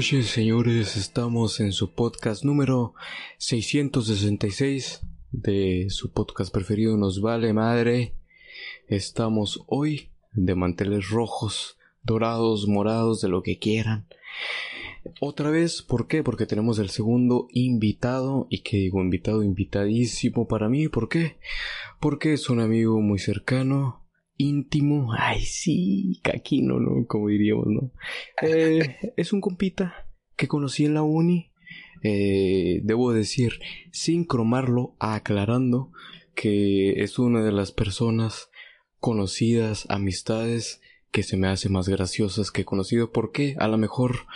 noches, señores. Estamos en su podcast número 666 de su podcast preferido Nos Vale Madre. Estamos hoy de manteles rojos, dorados, morados, de lo que quieran. Otra vez, ¿por qué? Porque tenemos el segundo invitado, y que digo invitado, invitadísimo para mí, ¿por qué? Porque es un amigo muy cercano, íntimo, ay sí, caquino, ¿no? Como diríamos, ¿no? Eh, es un compita que conocí en la uni, eh, debo decir, sin cromarlo, aclarando que es una de las personas conocidas, amistades, que se me hace más graciosas que conocido. ¿Por qué? A lo mejor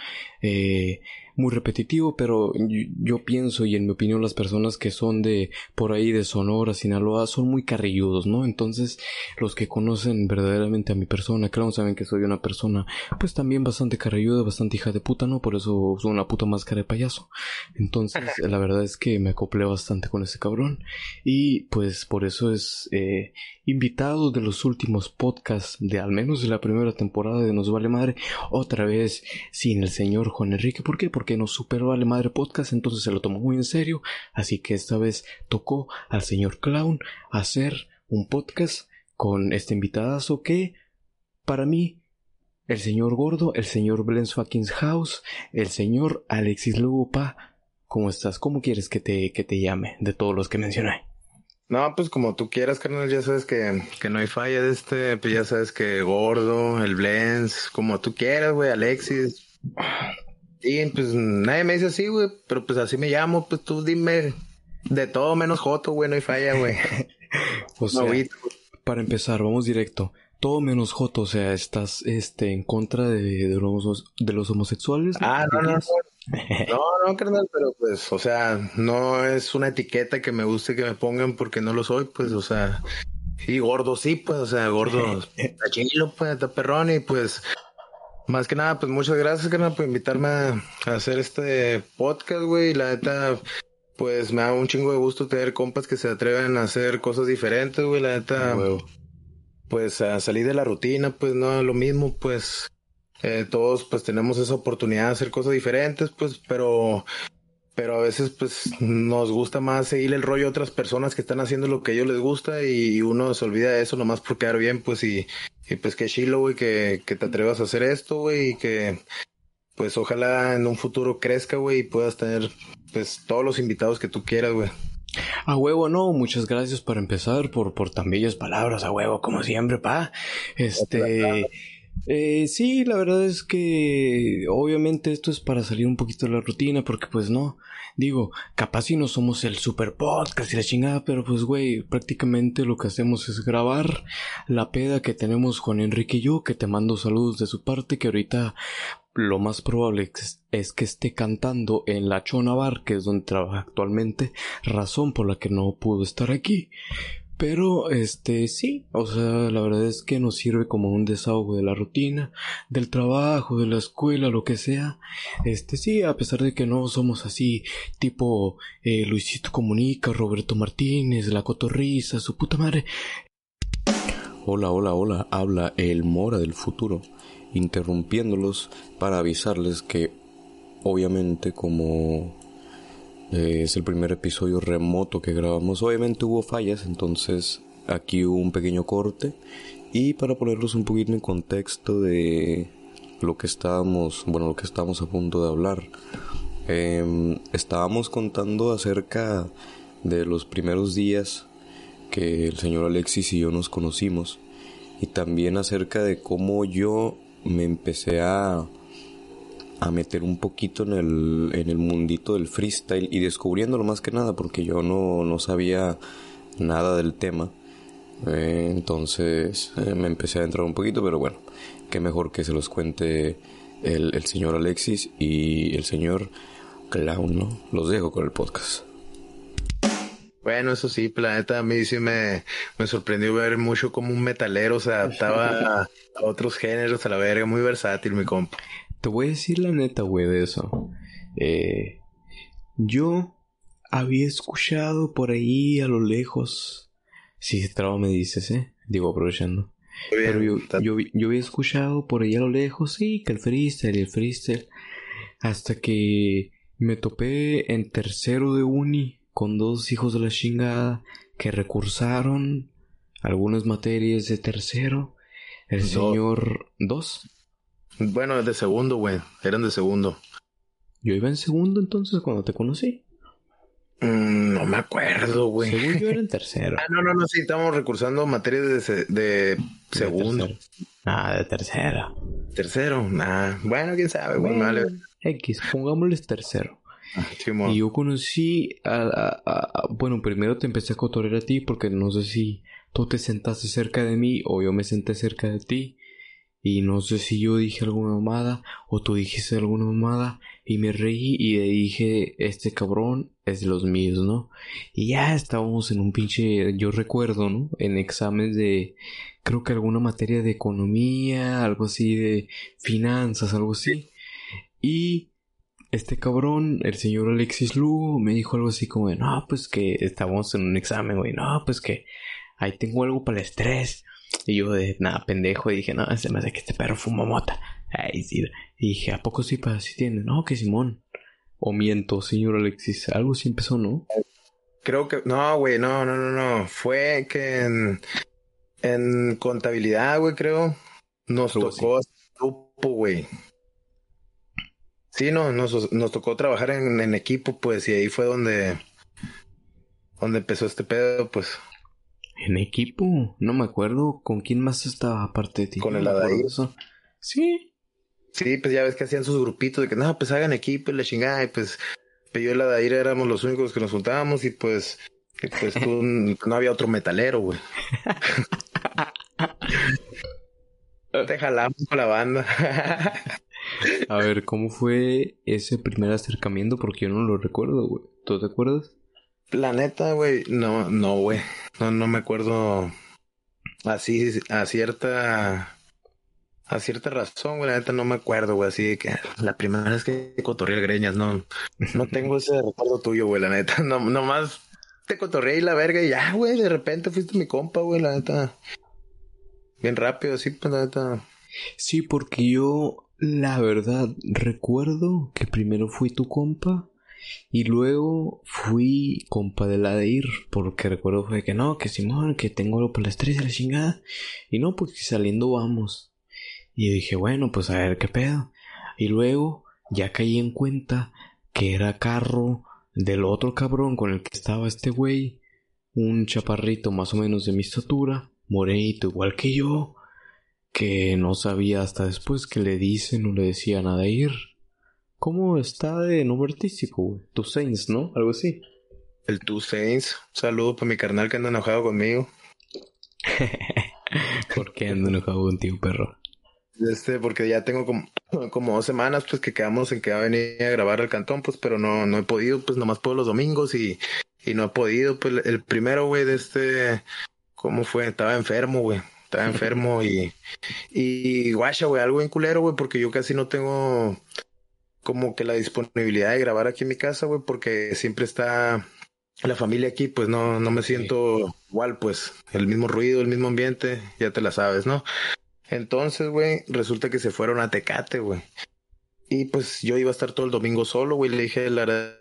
eh, muy repetitivo, pero yo, pienso y en mi opinión las personas que son de por ahí de Sonora, Sinaloa, son muy carrilludos, ¿no? Entonces los que conocen verdaderamente a mi persona, claro, saben que soy una persona pues también bastante carrilluda, bastante hija de puta, ¿no? Por eso soy una puta máscara de payaso. Entonces la verdad es que me acoplé bastante con ese cabrón y pues por eso es eh, invitado de los últimos podcasts de al menos de la primera temporada de Nos Vale Madre, otra vez sin el señor Juan Enrique. ¿Por qué? Porque nos superó Vale Madre Podcast, entonces se lo tomó muy en serio. Así que esta vez tocó al señor Clown hacer un podcast con este invitadazo que, para mí, el señor Gordo, el señor Blens Fucking House, el señor Alexis Lupa. ¿Cómo estás? ¿Cómo quieres que te, que te llame de todos los que mencioné? No, pues como tú quieras, carnal, ya sabes que, que no hay falla de este, pues ya sabes que Gordo, el Blens, como tú quieras, güey, Alexis. Sí, pues nadie me dice así, güey, pero pues así me llamo, pues tú dime de todo menos Joto, güey, no hay falla, güey. o sea, para empezar, vamos directo. Todo menos Joto, o sea, estás este en contra de, de, los, de los homosexuales. Ah, no, no, no. No, no, carnal, pero pues, o sea, no es una etiqueta que me guste que me pongan porque no lo soy, pues, o sea, sí, gordo sí, pues, o sea, gordo, está chilo, pues, está perrón y pues, más que nada, pues muchas gracias, carnal, por invitarme a, hacer este podcast, güey, la neta, pues me da un chingo de gusto tener compas que se atreven a hacer cosas diferentes, güey, la neta, pues a salir de la rutina, pues no lo mismo, pues. Eh, todos pues tenemos esa oportunidad de hacer cosas diferentes, pues, pero, pero a veces pues nos gusta más seguir el rollo de otras personas que están haciendo lo que a ellos les gusta y uno se olvida de eso nomás por quedar bien, pues, y, y pues que chilo, güey, que, que te atrevas a hacer esto, güey, y que pues ojalá en un futuro crezca, güey, y puedas tener pues todos los invitados que tú quieras, güey. A huevo, no, muchas gracias por empezar, por, por tan bellas palabras, a huevo, como siempre, pa. Este, eh, sí, la verdad es que obviamente esto es para salir un poquito de la rutina, porque pues no, digo, capaz si no somos el super podcast y la chingada, pero pues güey, prácticamente lo que hacemos es grabar la peda que tenemos Juan Enrique y yo, que te mando saludos de su parte, que ahorita lo más probable es que esté cantando en la Chona Bar, que es donde trabaja actualmente, razón por la que no pudo estar aquí. Pero, este, sí, o sea, la verdad es que nos sirve como un desahogo de la rutina, del trabajo, de la escuela, lo que sea. Este, sí, a pesar de que no somos así, tipo eh, Luisito Comunica, Roberto Martínez, La Cotorriza, su puta madre. Hola, hola, hola, habla el Mora del futuro, interrumpiéndolos para avisarles que, obviamente, como eh, es el primer episodio remoto que grabamos. Obviamente hubo fallas, entonces aquí hubo un pequeño corte. Y para ponerlos un poquito en contexto de lo que estábamos, bueno, lo que estábamos a punto de hablar. Em, estábamos contando acerca de los primeros días que el señor Alexis y yo nos conocimos y también acerca de cómo yo me empecé a a meter un poquito en el, en el mundito del freestyle y descubriéndolo más que nada porque yo no, no sabía nada del tema. Eh, entonces eh, me empecé a entrar un poquito, pero bueno, qué mejor que se los cuente el, el señor Alexis y el señor Clown, ¿no? Los dejo con el podcast. Bueno, eso sí, Planeta, a mí sí me, me sorprendió ver mucho como un metalero se adaptaba a, a, otros géneros, a la verga, muy versátil, mi compa. Te voy a decir la neta, güey, de eso. Eh, yo había escuchado por ahí a lo lejos. Si se traba me dices, ¿eh? Digo, aprovechando. Pero yo, yo, había escuchado por ahí a lo lejos, sí, que el freestyle y el freestyle. Hasta que me topé en tercero de uni con dos hijos de la chingada que recursaron algunas materias de tercero. El señor... ¿Dos? Bueno, de segundo, güey. Eran de segundo. Yo iba en segundo entonces cuando te conocí. Mm, no me acuerdo, güey. Según yo era en tercero. ah, no, no, no, sí, estamos recursando materias de, de segundo. ah, de tercero. Tercero, nah. Bueno, quién sabe, güey. vale. X, pongámosles tercero. Ah, y yo conocí a, Bueno, primero te empecé a cotorrear a ti porque no sé si tú te sentaste cerca de mí o yo me senté cerca de ti. Y no sé si yo dije alguna mamada o tú dijiste alguna mamada y me reí y le dije, este cabrón es de los míos, ¿no? Y ya estábamos en un pinche, yo recuerdo, ¿no? En exámenes de, creo que alguna materia de economía, algo así de finanzas, algo así. Y este cabrón, el señor Alexis Lugo, me dijo algo así como de, no, pues que estábamos en un examen, güey, no, pues que ahí tengo algo para el estrés. Y yo de nada, pendejo, y dije, no, se me hace que este perro fuma mota. Ay, sí. Y dije, ¿a poco sí para sí tiene? No, que Simón. O miento, señor Alexis. Algo sí empezó, ¿no? Creo que, no, güey, no, no, no, no. Fue que en, en contabilidad, güey, creo, nos tocó grupo, güey. Sí, no, nos, nos tocó trabajar en, en, equipo, pues, y ahí fue donde, donde empezó este pedo, pues. ¿En equipo? No me acuerdo. ¿Con quién más estaba aparte de ti? Con el Adair. Sí. Sí, pues ya ves que hacían sus grupitos de que, no, pues hagan equipo y la chingada, y pues, yo y el Adair éramos los únicos que nos juntábamos, y pues, pues tú, no había otro metalero, güey. Te jalamos con la banda. A ver, ¿cómo fue ese primer acercamiento? Porque yo no lo recuerdo, güey. ¿Tú te acuerdas? La neta, güey, no, no, güey. No, no me acuerdo así, a cierta, a cierta razón, güey. La neta no me acuerdo, güey. Así que la primera vez que cotorreé greñas, no, no tengo ese recuerdo tuyo, güey. La neta, no, nomás te cotorreé y la verga y ya, güey. De repente fuiste mi compa, güey. La neta, bien rápido, así, pues la neta. Sí, porque yo la verdad, recuerdo que primero fui tu compa y luego fui compa de la ir, porque recuerdo fue que no, que Simón, que tengo algo para las tres de la chingada. Y no, pues saliendo vamos. Y dije, bueno, pues a ver qué pedo. Y luego ya caí en cuenta que era carro del otro cabrón con el que estaba este güey, un chaparrito más o menos de mi estatura, morenito igual que yo, que no sabía hasta después que le dicen o le decían a ir. ¿Cómo está de nombre artístico, güey? Tu Saints, ¿no? Algo así. El Two Saints. Un saludo para mi carnal que anda enojado conmigo. ¿Por qué anda enojado contigo, perro? Este, porque ya tengo como, como dos semanas, pues, que quedamos en que va a venir a grabar al cantón, pues, pero no, no he podido, pues, nomás puedo los domingos y, y no he podido, pues, el primero, güey, de este, ¿cómo fue? Estaba enfermo, güey estaba enfermo y, y guacha, güey, algo en culero, güey, porque yo casi no tengo como que la disponibilidad de grabar aquí en mi casa, güey, porque siempre está la familia aquí, pues no, no me siento igual, pues, el mismo ruido, el mismo ambiente, ya te la sabes, ¿no? Entonces, güey, resulta que se fueron a Tecate, güey. Y pues yo iba a estar todo el domingo solo, güey, le dije a la,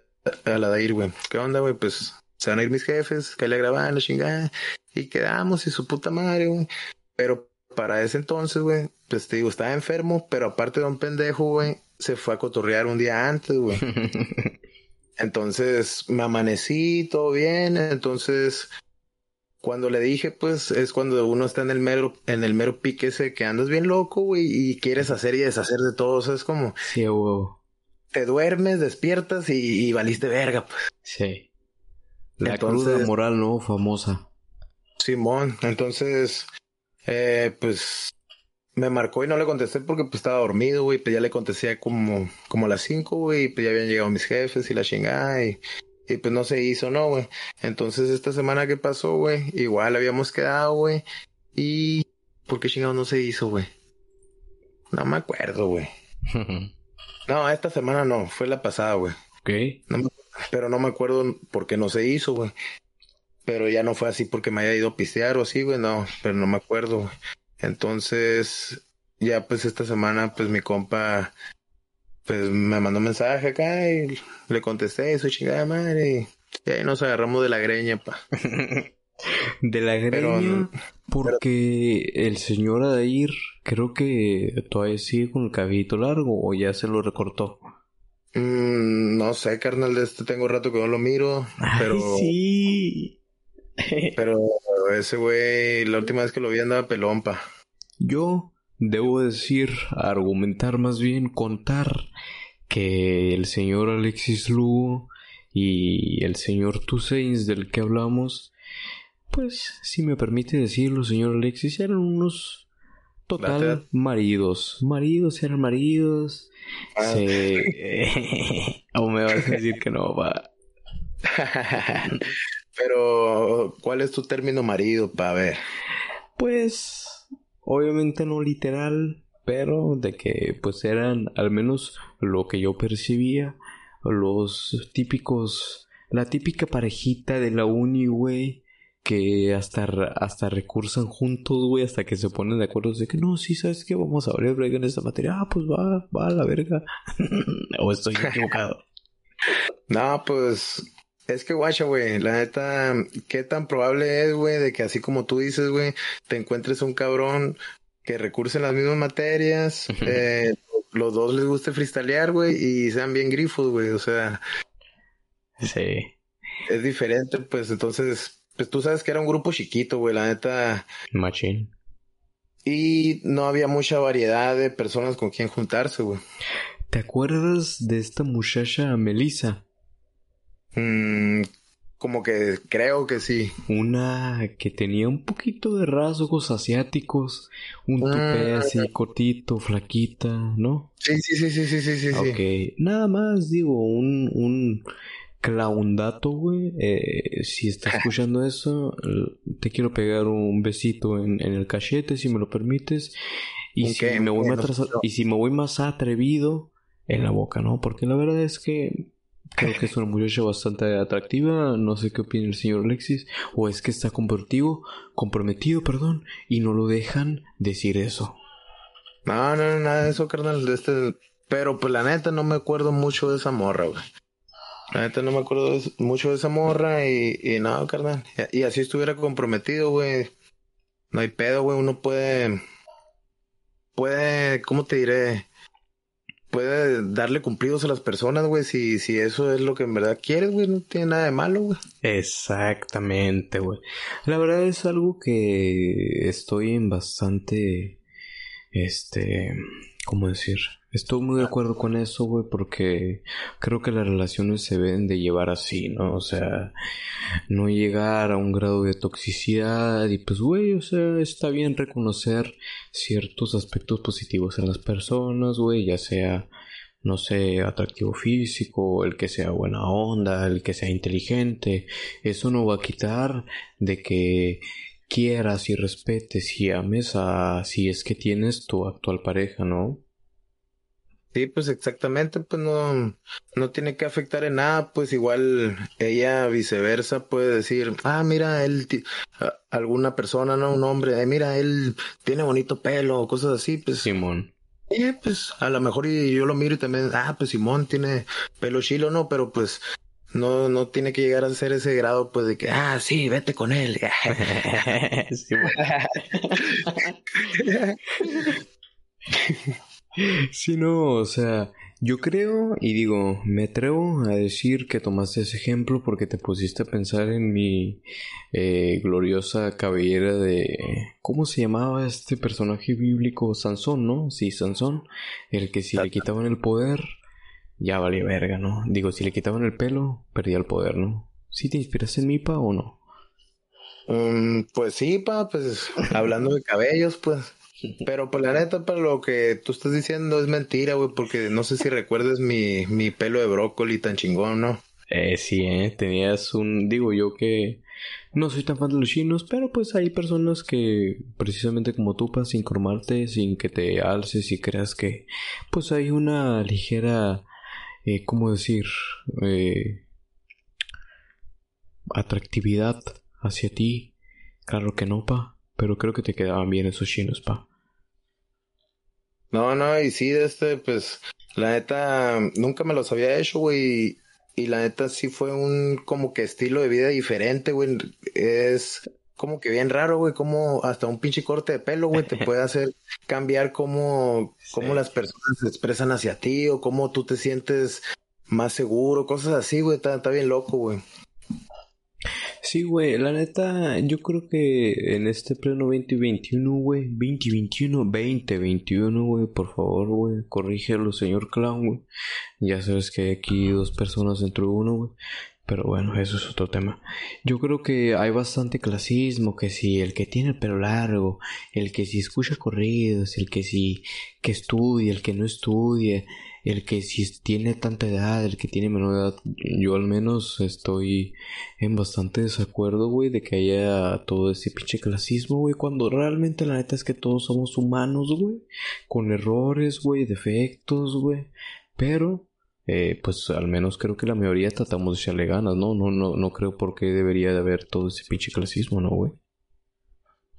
a la Dair, güey, ¿qué onda, güey? Pues se van a ir mis jefes, que le graban la chingada. Y quedamos y su puta madre, güey. Pero para ese entonces, güey, pues te digo, estaba enfermo, pero aparte de un pendejo, güey, se fue a cotorrear un día antes, güey. entonces me amanecí, todo bien. Entonces, cuando le dije, pues, es cuando uno está en el mero, en el mero pique ese que andas bien loco, güey, y quieres hacer y deshacer de todo. O sea, es como. Sí, güey. Te duermes, despiertas y, valiste verga, pues. Sí. La entonces, moral, ¿no? Famosa. Simón, entonces eh, pues me marcó y no le contesté porque pues estaba dormido, güey, pues ya le contesté como, como a las cinco, güey, y pues ya habían llegado mis jefes y la chingada y, y pues no se hizo, ¿no, güey? Entonces esta semana que pasó, güey, igual habíamos quedado, güey, y ¿por qué chingado no se hizo, güey? No me acuerdo, güey. no, esta semana no, fue la pasada, güey. Ok. pero no me acuerdo por qué no se hizo, güey. Pero ya no fue así porque me haya ido a pistear o así, güey, no, pero no me acuerdo, güey. Entonces, ya pues esta semana, pues mi compa pues me mandó un mensaje acá y le contesté, su chingada madre, y, ahí nos agarramos de la greña, pa. de la greña, porque el señor Adair creo que todavía sigue con el cabellito largo o ya se lo recortó. Mm, no sé, carnal, de este tengo rato que no lo miro, pero... sí. pero ese güey, la última vez que lo vi andaba pelompa. Yo debo decir, argumentar más bien, contar que el señor Alexis Lugo y el señor Tuseins del que hablamos, pues, si me permite decirlo, señor Alexis, eran unos total maridos. Maridos eran maridos. Ah. o me vas a decir que no, va. Pero, ¿cuál es tu término marido, para ver? Pues, Obviamente no literal, pero de que pues eran al menos lo que yo percibía, los típicos, la típica parejita de la uni, güey, que hasta, hasta recursan juntos, güey, hasta que se ponen de acuerdo de que no, sí, sabes que vamos a abrir en esta materia, ah, pues va, va a la verga, o estoy equivocado. no, pues es que guacha, güey, la neta, qué tan probable es, güey, de que así como tú dices, güey, te encuentres un cabrón que recurse en las mismas materias, eh, los dos les guste freestylear, güey, y sean bien grifos, güey, o sea. Sí. Es diferente, pues entonces, pues tú sabes que era un grupo chiquito, güey, la neta. Machine. Y no había mucha variedad de personas con quien juntarse, güey. ¿Te acuerdas de esta muchacha Melissa? Mm, como que creo que sí. Una que tenía un poquito de rasgos asiáticos, un ah, tupé así cortito, flaquita, ¿no? Sí, sí, sí, sí, sí, sí, sí. Ok, nada más digo, un, un clown dato, güey. Eh, si estás escuchando eso, te quiero pegar un besito en, en el cachete, si me lo permites. Y, si me voy más y si me voy más atrevido, en la boca, ¿no? Porque la verdad es que Creo que es una muchacha bastante atractiva. No sé qué opina el señor Alexis. O es que está comprometido, perdón, y no lo dejan decir eso. No, no, nada de eso, carnal. Este... Pero pues la neta no me acuerdo mucho de esa morra, güey. La neta no me acuerdo mucho de esa morra y, y no, carnal. Y, así estuviera comprometido, güey. No hay pedo, güey. Uno puede... Puede, ¿cómo te diré? Puede darle cumplidos a las personas, güey, si, si eso es lo que en verdad quieres, güey, no tiene nada de malo, güey. Exactamente, güey. La verdad es algo que estoy en bastante, este, ¿cómo decir? Estoy muy de acuerdo con eso, güey, porque creo que las relaciones se deben de llevar así, ¿no? O sea, no llegar a un grado de toxicidad y pues, güey, o sea, está bien reconocer ciertos aspectos positivos en las personas, güey, ya sea, no sé, atractivo físico, el que sea buena onda, el que sea inteligente. Eso no va a quitar de que quieras y respetes y ames a si es que tienes tu actual pareja, ¿no? Sí, pues exactamente, pues no, no tiene que afectar en nada, pues igual ella viceversa puede decir, ah, mira, él, alguna persona, no, un hombre, eh, mira, él tiene bonito pelo o cosas así, pues. Simón. Eh, pues a lo mejor y yo lo miro y también, ah, pues Simón tiene pelo chilo, no, pero pues no, no tiene que llegar a ser ese grado, pues de que, ah, sí, vete con él. Sí, no, o sea, yo creo y digo, me atrevo a decir que tomaste ese ejemplo porque te pusiste a pensar en mi eh, gloriosa cabellera de... ¿Cómo se llamaba este personaje bíblico? Sansón, ¿no? Sí, Sansón. El que si le quitaban el poder, ya valía verga, ¿no? Digo, si le quitaban el pelo, perdía el poder, ¿no? ¿Sí te inspiras en mi pa o no? Mm, pues sí, pa, pues hablando de cabellos, pues pero pues la neta, para lo que tú estás diciendo es mentira, güey, porque no sé si recuerdas mi, mi pelo de brócoli tan chingón, ¿no? Eh, sí, eh, tenías un, digo yo que no soy tan fan de los chinos, pero pues hay personas que precisamente como tú, para sin informarte, sin que te alces y creas que pues hay una ligera, eh, ¿cómo decir? Eh, atractividad hacia ti. Claro que no, pa, pero creo que te quedaban bien esos chinos, pa. No, no, y sí, este, pues, La neta, nunca me los había hecho, güey. Y la neta sí fue un como que estilo de vida diferente, güey. Es como que bien raro, güey, como hasta un pinche corte de pelo, güey, te puede hacer cambiar cómo, cómo las personas se expresan hacia ti o cómo tú te sientes más seguro, cosas así, güey, está, está bien loco, güey. Sí, güey, la neta, yo creo que en este pleno 2021, güey, 2021, 2021, güey, por favor, güey, corrígelo, señor Clown, güey. Ya sabes que hay aquí dos personas dentro de uno, güey. Pero bueno, eso es otro tema. Yo creo que hay bastante clasismo, que si el que tiene el pelo largo, el que si escucha corridos, el que si que estudie, el que no estudie, el que si tiene tanta edad, el que tiene menor edad, yo al menos estoy en bastante desacuerdo, güey, de que haya todo ese pinche clasismo, güey, cuando realmente la neta es que todos somos humanos, güey, con errores, güey, defectos, güey, pero eh, pues al menos creo que la mayoría tratamos de echarle ganas, ¿no? No, no, no creo por qué debería de haber todo ese pinche clasismo, ¿no, güey?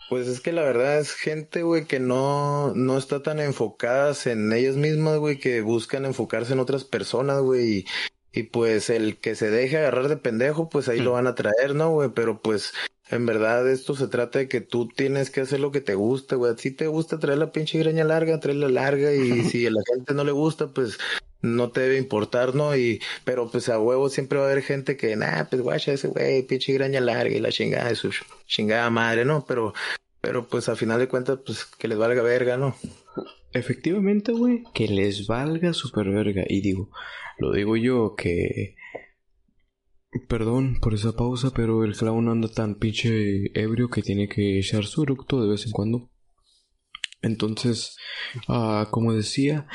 Pues es que la verdad es gente, güey, que no, no está tan enfocadas en ellas mismas, güey, que buscan enfocarse en otras personas, güey. Y, y pues el que se deje agarrar de pendejo, pues ahí lo van a traer, ¿no, güey? Pero pues en verdad esto se trata de que tú tienes que hacer lo que te gusta, güey. Si te gusta traer la pinche greña larga, traerla larga. Y si a la gente no le gusta, pues no te debe importar, ¿no? Y, pero pues a huevo siempre va a haber gente que, nah, pues guacha ese güey, pinche graña larga y la chingada de su chingada madre, ¿no? Pero, pero pues a final de cuentas, pues que les valga verga, ¿no? Efectivamente, güey, que les valga super verga. Y digo, lo digo yo que... Perdón por esa pausa, pero el clown anda tan pinche ebrio que tiene que echar su eructo de vez en cuando. Entonces, ah, como decía,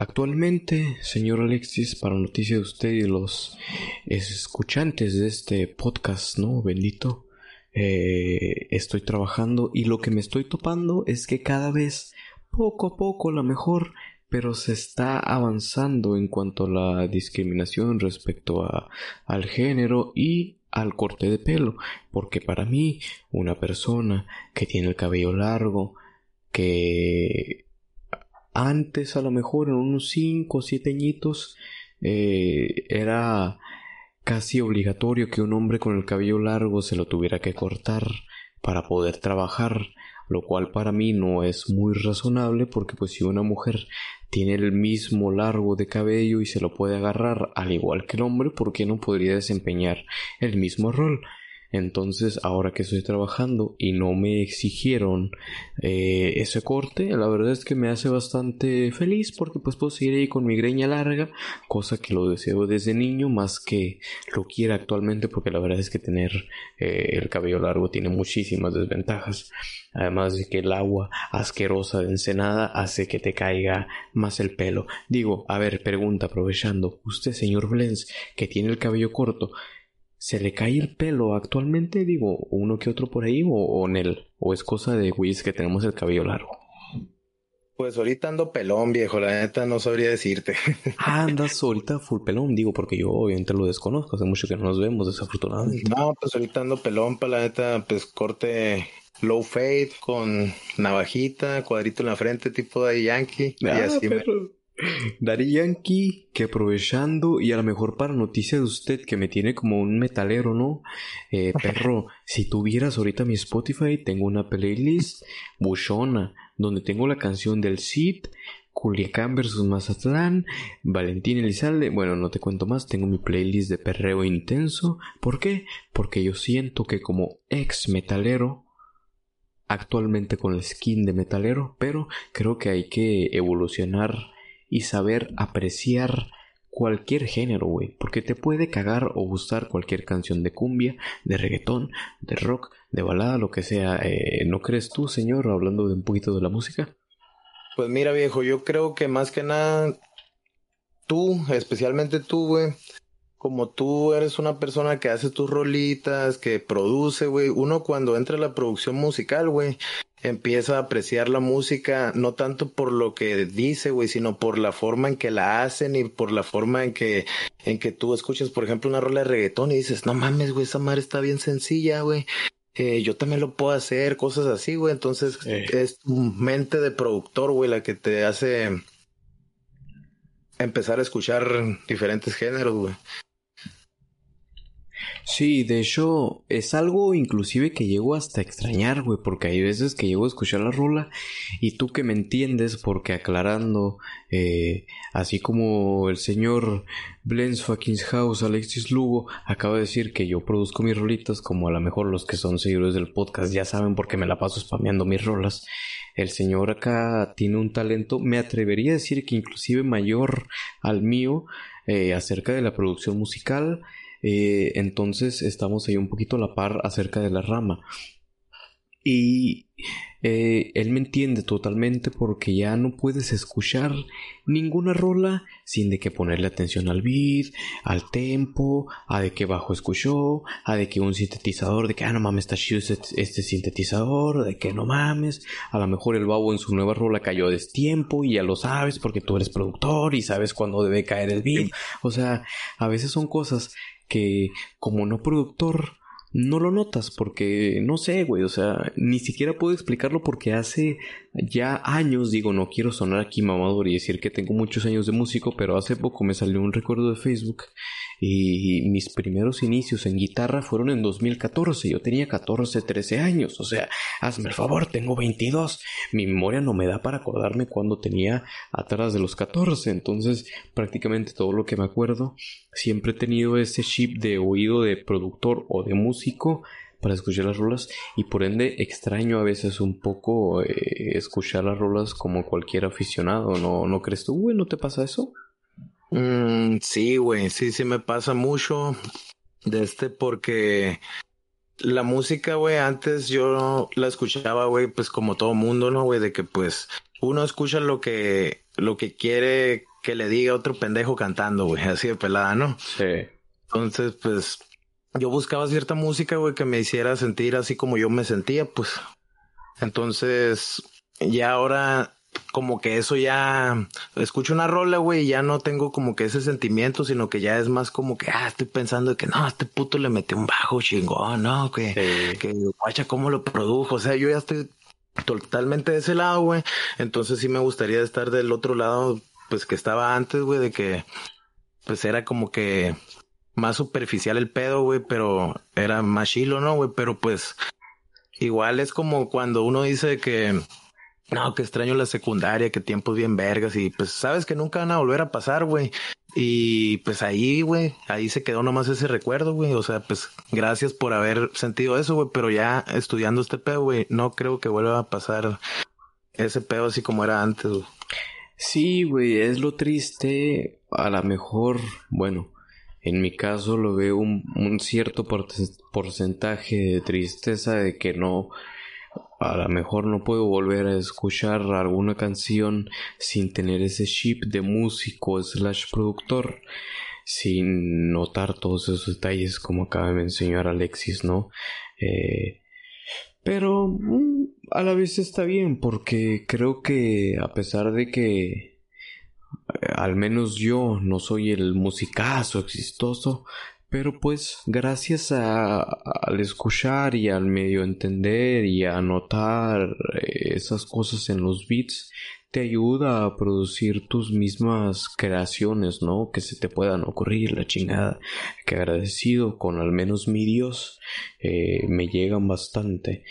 Actualmente, señor Alexis, para noticia de usted y los escuchantes de este podcast, ¿no? Bendito. Eh, estoy trabajando y lo que me estoy topando es que cada vez, poco a poco, la mejor, pero se está avanzando en cuanto a la discriminación respecto a, al género y al corte de pelo, porque para mí, una persona que tiene el cabello largo, que antes, a lo mejor, en unos 5 o 7 añitos, eh, era casi obligatorio que un hombre con el cabello largo se lo tuviera que cortar para poder trabajar, lo cual para mí no es muy razonable porque pues si una mujer tiene el mismo largo de cabello y se lo puede agarrar al igual que el hombre, ¿por qué no podría desempeñar el mismo rol? Entonces, ahora que estoy trabajando y no me exigieron eh, ese corte, la verdad es que me hace bastante feliz porque pues puedo seguir ahí con mi greña larga, cosa que lo deseo desde niño más que lo quiera actualmente porque la verdad es que tener eh, el cabello largo tiene muchísimas desventajas. Además de que el agua asquerosa de Ensenada hace que te caiga más el pelo. Digo, a ver, pregunta aprovechando, usted señor Blens, que tiene el cabello corto, ¿Se le cae el pelo actualmente? Digo, uno que otro por ahí o, en él. ¿O es cosa de Wiz que tenemos el cabello largo? Pues ahorita ando pelón, viejo, la neta no sabría decirte. Ah, andas ahorita full pelón, digo, porque yo obviamente lo desconozco, hace mucho que no nos vemos, desafortunadamente. No, pues ahorita ando pelón, para la neta, pues corte low fade con navajita, cuadrito en la frente, tipo de Yankee. y ah, así Dari Yankee, que aprovechando y a lo mejor para noticia de usted que me tiene como un metalero, ¿no? Eh, perro, si tuvieras ahorita mi Spotify, tengo una playlist buchona, donde tengo la canción del Cid, Culiacán versus Mazatlán, Valentín Elizalde, bueno, no te cuento más, tengo mi playlist de perreo intenso. ¿Por qué? Porque yo siento que como ex metalero, actualmente con el skin de metalero, pero creo que hay que evolucionar y saber apreciar cualquier género, güey, porque te puede cagar o gustar cualquier canción de cumbia, de reggaetón, de rock, de balada, lo que sea. Eh, ¿No crees tú, señor, hablando de un poquito de la música? Pues mira, viejo, yo creo que más que nada, tú, especialmente tú, güey, como tú eres una persona que hace tus rolitas, que produce, güey, uno cuando entra a la producción musical, güey, empieza a apreciar la música no tanto por lo que dice, güey, sino por la forma en que la hacen y por la forma en que en que tú escuchas, por ejemplo, una rola de reggaetón y dices, "No mames, güey, esa madre está bien sencilla, güey." Eh, yo también lo puedo hacer, cosas así, güey. Entonces, es tu mente de productor, güey, la que te hace empezar a escuchar diferentes géneros, güey. Sí, de hecho, es algo inclusive que llego hasta extrañar, güey, porque hay veces que llego a escuchar la rola y tú que me entiendes, porque aclarando, eh, así como el señor Blens Fucking House, Alexis Lugo, acaba de decir que yo produzco mis rolitas, como a lo mejor los que son seguidores del podcast ya saben porque me la paso spameando mis rolas. El señor acá tiene un talento, me atrevería a decir que inclusive mayor al mío, eh, acerca de la producción musical eh, entonces estamos ahí un poquito a la par acerca de la rama. Y eh, él me entiende totalmente porque ya no puedes escuchar ninguna rola sin de que ponerle atención al beat, al tempo, a de que bajo escuchó, a de que un sintetizador, de que ah no mames está chido este, este, sintetizador, de que no mames, a lo mejor el babo en su nueva rola cayó a destiempo y ya lo sabes porque tú eres productor y sabes cuándo debe caer el beat, o sea, a veces son cosas que como no productor no lo notas porque no sé, güey, o sea, ni siquiera puedo explicarlo porque hace ya años, digo, no quiero sonar aquí mamador y decir que tengo muchos años de músico, pero hace poco me salió un recuerdo de Facebook y mis primeros inicios en guitarra fueron en 2014. Yo tenía 14, 13 años. O sea, hazme el favor, tengo 22. Mi memoria no me da para acordarme cuando tenía atrás de los 14. Entonces, prácticamente todo lo que me acuerdo, siempre he tenido ese chip de oído de productor o de músico para escuchar las rolas y por ende extraño a veces un poco eh, escuchar las rolas como cualquier aficionado, ¿no, ¿no crees tú, güey? ¿No te pasa eso? Mm, sí, güey, sí, sí me pasa mucho de este porque la música, güey, antes yo la escuchaba, güey, pues como todo mundo, ¿no, güey? De que pues uno escucha lo que, lo que quiere que le diga otro pendejo cantando, güey, así de pelada, ¿no? Sí. Entonces, pues yo buscaba cierta música, güey, que me hiciera sentir así como yo me sentía, pues. Entonces, ya ahora como que eso ya escucho una rola, güey, y ya no tengo como que ese sentimiento, sino que ya es más como que, ah, estoy pensando que no, este puto le metió un bajo chingón, no, que, que guacha, cómo lo produjo. O sea, yo ya estoy totalmente de ese lado, güey. Entonces sí me gustaría estar del otro lado, pues que estaba antes, güey, de que, pues era como que más superficial el pedo, güey, pero era más chilo, ¿no, güey? Pero pues igual es como cuando uno dice que no, que extraño la secundaria, que tiempos bien vergas y pues sabes que nunca van a volver a pasar, güey. Y pues ahí, güey, ahí se quedó nomás ese recuerdo, güey. O sea, pues gracias por haber sentido eso, güey. Pero ya estudiando este pedo, güey, no creo que vuelva a pasar ese pedo así como era antes, güey. Sí, güey, es lo triste. A lo mejor, bueno, en mi caso lo veo un, un cierto porcentaje de tristeza de que no a lo mejor no puedo volver a escuchar alguna canción sin tener ese chip de músico slash productor sin notar todos esos detalles como acaba de enseñar Alexis, ¿no? Eh, pero mm, a la vez está bien porque creo que a pesar de que eh, al menos yo no soy el musicazo exitoso, pero pues gracias a, al escuchar y al medio entender y a notar eh, esas cosas en los beats, te ayuda a producir tus mismas creaciones, ¿no? Que se te puedan ocurrir, la chingada. Que agradecido con al menos mi Dios, eh, me llegan bastante.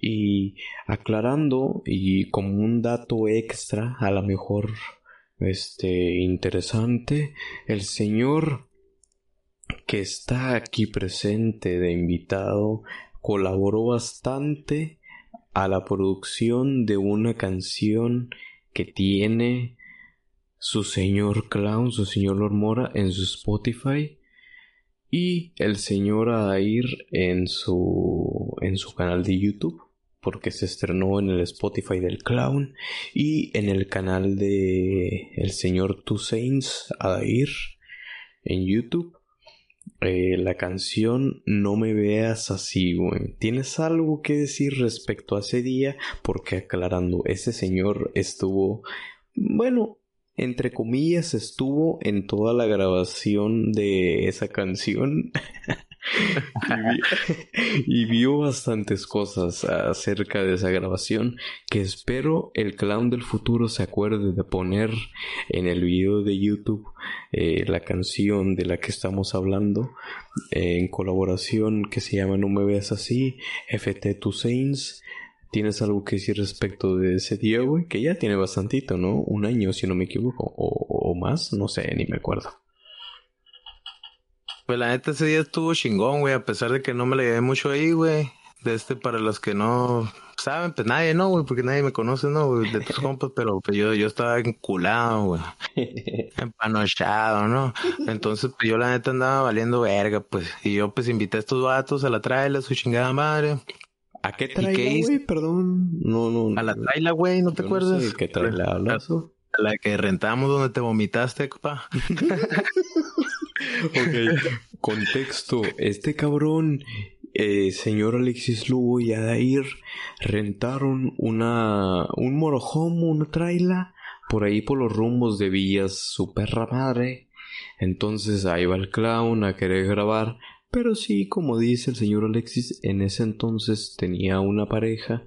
Y aclarando y como un dato extra, a lo mejor, este, interesante, el Señor que está aquí presente de invitado colaboró bastante a la producción de una canción que tiene su señor Clown, su señor Lord Mora en su Spotify y el señor Adair en su en su canal de YouTube porque se estrenó en el Spotify del Clown y en el canal de el señor Two Saints Adair en YouTube eh, la canción No me veas así, güey. ¿Tienes algo que decir respecto a ese día? Porque aclarando, ese señor estuvo, bueno, entre comillas, estuvo en toda la grabación de esa canción. y, vio bastantes cosas acerca de esa grabación que espero el clown del futuro se acuerde de poner en el video de YouTube eh, la canción de la que estamos hablando eh, en colaboración que se llama No me veas así, FT to Saints. ¿Tienes algo que decir respecto de ese día, güey? Que ya tiene bastantito, ¿no? Un año, si no me equivoco. O, o más, no sé, ni me acuerdo. Pues la neta ese día estuvo chingón, güey, a pesar de que no me le llevé mucho ahí, güey. De este, para los que no saben, pues nadie, ¿no, güey? Porque nadie me conoce, ¿no, güey? De tus compas, pero pues yo, yo estaba enculado, güey. Empanochado, ¿no? Entonces, pues yo la neta andaba valiendo verga, pues. Y yo, pues, invité a estos vatos a la traila, su chingada madre. ¿A qué traila, güey? Perdón. No, no. A la traila, güey, ¿no te acuerdas? ¿Qué traila hablas? A la que rentamos donde te vomitaste, compa. ok, contexto. Este cabrón, eh, señor Alexis Lugo y Adair rentaron una, un morojomo, una traila, por ahí por los rumbos de Villas su perra madre. Entonces ahí va el clown a querer grabar. Pero sí, como dice el señor Alexis, en ese entonces tenía una pareja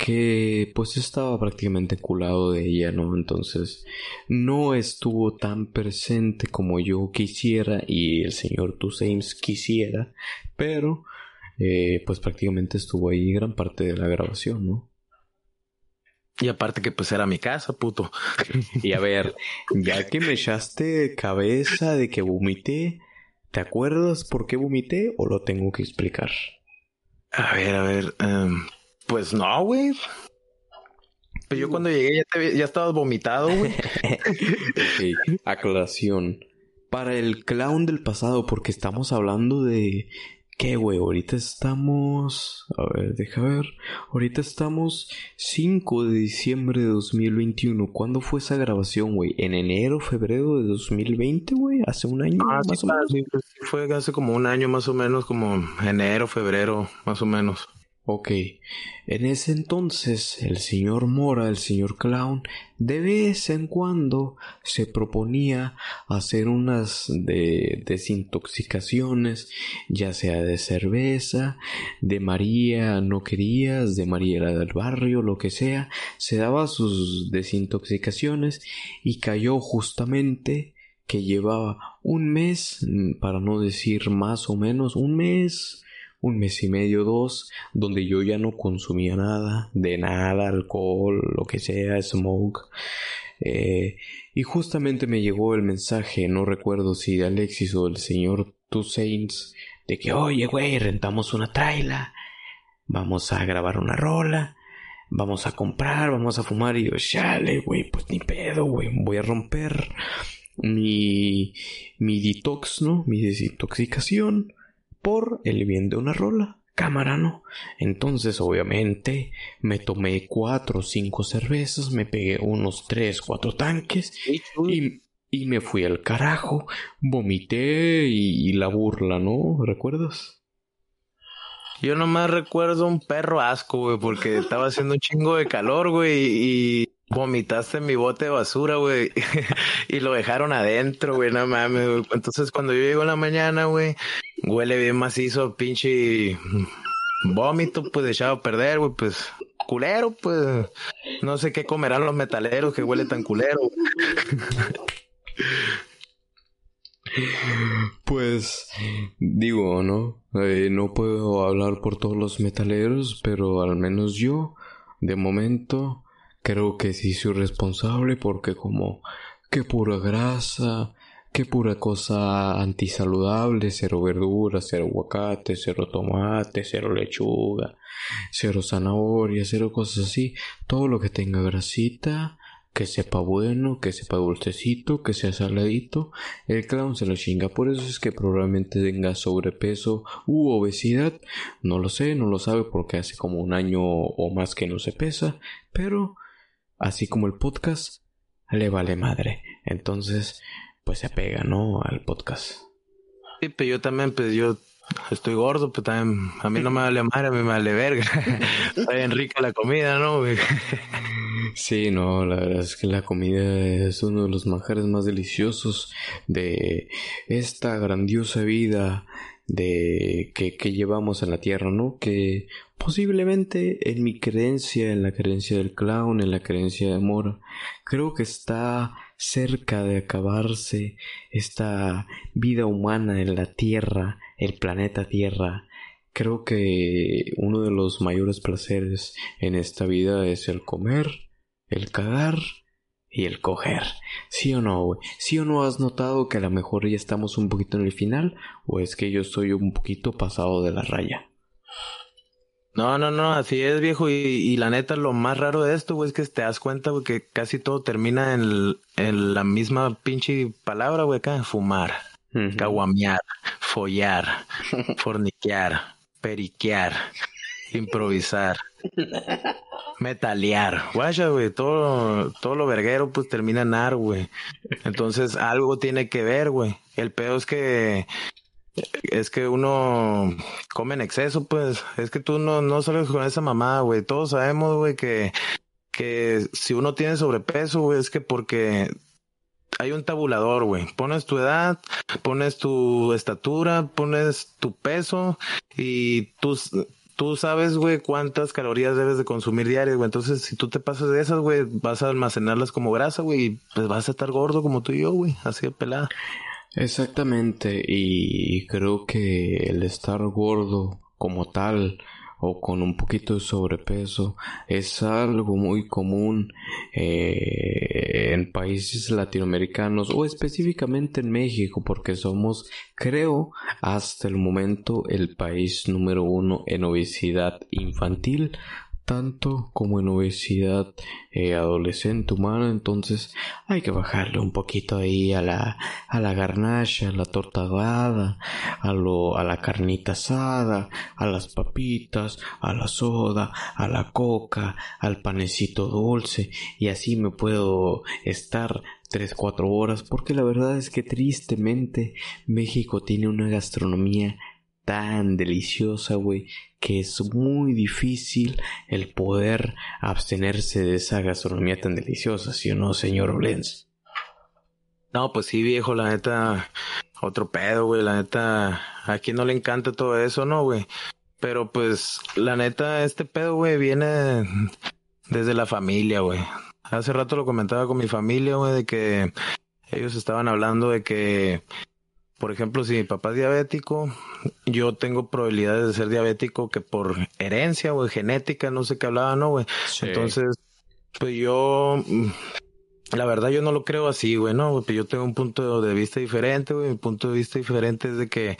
que pues estaba prácticamente culado de ella, ¿no? Entonces no estuvo tan presente como yo quisiera y el señor Tusames quisiera, pero eh, pues prácticamente estuvo ahí gran parte de la grabación, ¿no? Y aparte que pues era mi casa, puto. y a ver, ya que me echaste cabeza de que vomité, ¿te acuerdas por qué vomité o lo tengo que explicar? A ver, a ver. Um... Pues no, güey. Pues yo cuando llegué ya, te, ya estabas vomitado, güey. ok, aclaración. Para el clown del pasado, porque estamos hablando de... ¿Qué, güey? Ahorita estamos... A ver, deja ver. Ahorita estamos 5 de diciembre de 2021. ¿Cuándo fue esa grabación, güey? ¿En enero, febrero de 2020, güey? ¿Hace un año ah, más o menos? Sí, pues fue hace como un año más o menos, como enero, febrero, más o menos. Ok, en ese entonces el señor Mora, el señor Clown, de vez en cuando se proponía hacer unas de desintoxicaciones, ya sea de cerveza, de María no querías, de María del barrio, lo que sea, se daba sus desintoxicaciones y cayó justamente que llevaba un mes, para no decir más o menos, un mes un mes y medio, dos, donde yo ya no consumía nada, de nada, alcohol, lo que sea, smoke. Eh, y justamente me llegó el mensaje, no recuerdo si de Alexis o del señor Two Saints, de que, oye, güey, rentamos una traila, vamos a grabar una rola, vamos a comprar, vamos a fumar, y yo, chale, güey, pues ni pedo, güey, voy a romper mi, mi detox, ¿no? Mi desintoxicación por el bien de una rola. Cámara, ¿no? Entonces, obviamente, me tomé cuatro o cinco cervezas, me pegué unos tres, cuatro tanques y, y me fui al carajo, vomité y, la burla, ¿no? ¿Recuerdas? Yo nomás recuerdo un perro asco, güey, porque estaba haciendo un chingo de calor, güey, y vomitaste mi bote de basura, güey, y lo dejaron adentro, güey, no mames. Entonces, cuando yo llego en la mañana, güey, huele bien macizo, pinche vómito, pues echado a perder, güey, pues culero, pues no sé qué comerán los metaleros que huele tan culero. Pues digo, ¿no? Eh, no puedo hablar por todos los metaleros, pero al menos yo, de momento, creo que sí soy responsable porque como qué pura grasa, qué pura cosa antisaludable, cero verduras, cero aguacate, cero tomate, cero lechuga, cero zanahoria, cero cosas así, todo lo que tenga grasita, que sepa bueno, que sepa dulcecito, que sea saladito, el clown se lo chinga. Por eso es que probablemente tenga sobrepeso u obesidad. No lo sé, no lo sabe porque hace como un año o más que no se pesa, pero así como el podcast, le vale madre. Entonces, pues se apega, ¿no? Al podcast. Sí, pero yo también, pues yo estoy gordo, pues también a mí no me vale madre, a mí me vale verga. Está bien rica la comida, ¿no? sí, no, la verdad es que la comida es uno de los manjares más deliciosos de esta grandiosa vida de que, que, llevamos en la tierra, ¿no? Que posiblemente en mi creencia, en la creencia del clown, en la creencia de amor, creo que está cerca de acabarse esta vida humana en la tierra, el planeta Tierra. Creo que uno de los mayores placeres en esta vida es el comer, el cagar y el coger. ¿Sí o no, güey? ¿Sí o no has notado que a lo mejor ya estamos un poquito en el final? ¿O es que yo estoy un poquito pasado de la raya? No, no, no, así es, viejo. Y, la neta, lo más raro de esto, güey, es que te das cuenta, güey, que casi todo termina en, en la misma pinche palabra, güey, acá. Fumar, caguamear, follar, forniquear, periquear, improvisar. Metalear, guaya, güey, todo, todo lo verguero pues termina en ar, güey. Entonces algo tiene que ver, güey. El pedo es que es que uno come en exceso, pues. Es que tú no, no sales con esa mamada, güey. Todos sabemos, güey, que, que si uno tiene sobrepeso, güey, es que porque hay un tabulador, güey. Pones tu edad, pones tu estatura, pones tu peso y tus tú sabes, güey, cuántas calorías debes de consumir diarias, güey. Entonces, si tú te pasas de esas, güey, vas a almacenarlas como grasa, güey, y pues vas a estar gordo como tú y yo, güey, así de pelada. Exactamente, y creo que el estar gordo como tal o con un poquito de sobrepeso es algo muy común eh, en países latinoamericanos o específicamente en México porque somos creo hasta el momento el país número uno en obesidad infantil tanto como en obesidad eh, adolescente humana, entonces hay que bajarle un poquito ahí a la, a la garnacha, a la torta a, lo, a la carnita asada, a las papitas, a la soda, a la coca, al panecito dulce, y así me puedo estar tres, cuatro horas, porque la verdad es que tristemente México tiene una gastronomía tan deliciosa, güey, que es muy difícil el poder abstenerse de esa gastronomía tan deliciosa, ¿sí o no, señor Olenz? No, pues sí, viejo, la neta, otro pedo, güey, la neta, a quien no le encanta todo eso, ¿no, güey? Pero pues, la neta, este pedo, güey, viene desde la familia, güey. Hace rato lo comentaba con mi familia, güey, de que ellos estaban hablando de que por ejemplo, si mi papá es diabético, yo tengo probabilidades de ser diabético que por herencia, o genética, no sé qué hablaba, ¿no, güey? Entonces, pues yo, mm, la verdad yo no lo creo así, güey, ¿no? Pues yo tengo un punto de vista diferente, güey. Mi punto de vista diferente es de que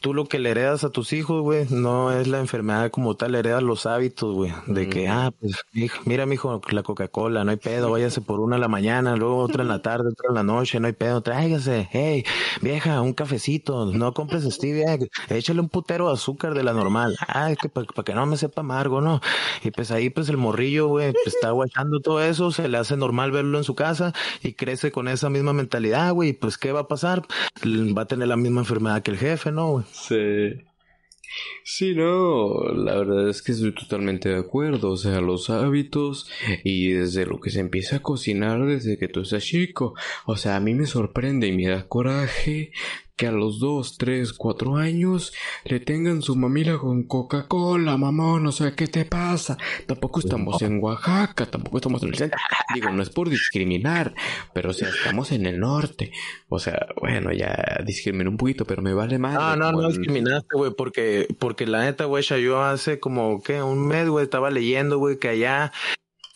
tú lo que le heredas a tus hijos, güey, no es la enfermedad como tal, heredas los hábitos, güey, de que, ah, pues, hijo, mira, mijo, la Coca-Cola, no hay pedo, váyase por una en la mañana, luego otra en la tarde, otra en la noche, no hay pedo, tráigase, hey, vieja, un cafecito, no compres stevia, échale un putero de azúcar de la normal, ah, que para que no me sepa amargo, ¿no? Y pues ahí, pues el morrillo, güey, pues, está guachando todo eso, se le hace normal verlo en su casa y crece con esa misma mentalidad, güey, pues, ¿qué va a pasar? Va a tener la misma enfermedad que el jefe, ¿no, güey? Sí. Sí, no, la verdad es que estoy totalmente de acuerdo, o sea, los hábitos y desde lo que se empieza a cocinar desde que tú estás chico, o sea, a mí me sorprende y me da coraje que a los dos, tres, cuatro años le tengan su mamila con Coca-Cola, mamón, no sé qué te pasa. Tampoco estamos en Oaxaca, tampoco estamos en el centro. Digo, no es por discriminar, pero o sea, estamos en el norte. O sea, bueno, ya discriminé un poquito, pero me vale más. No, no, no discriminaste, güey, porque, porque la neta, güey, yo hace como, ¿qué? Un mes, güey, estaba leyendo, güey, que allá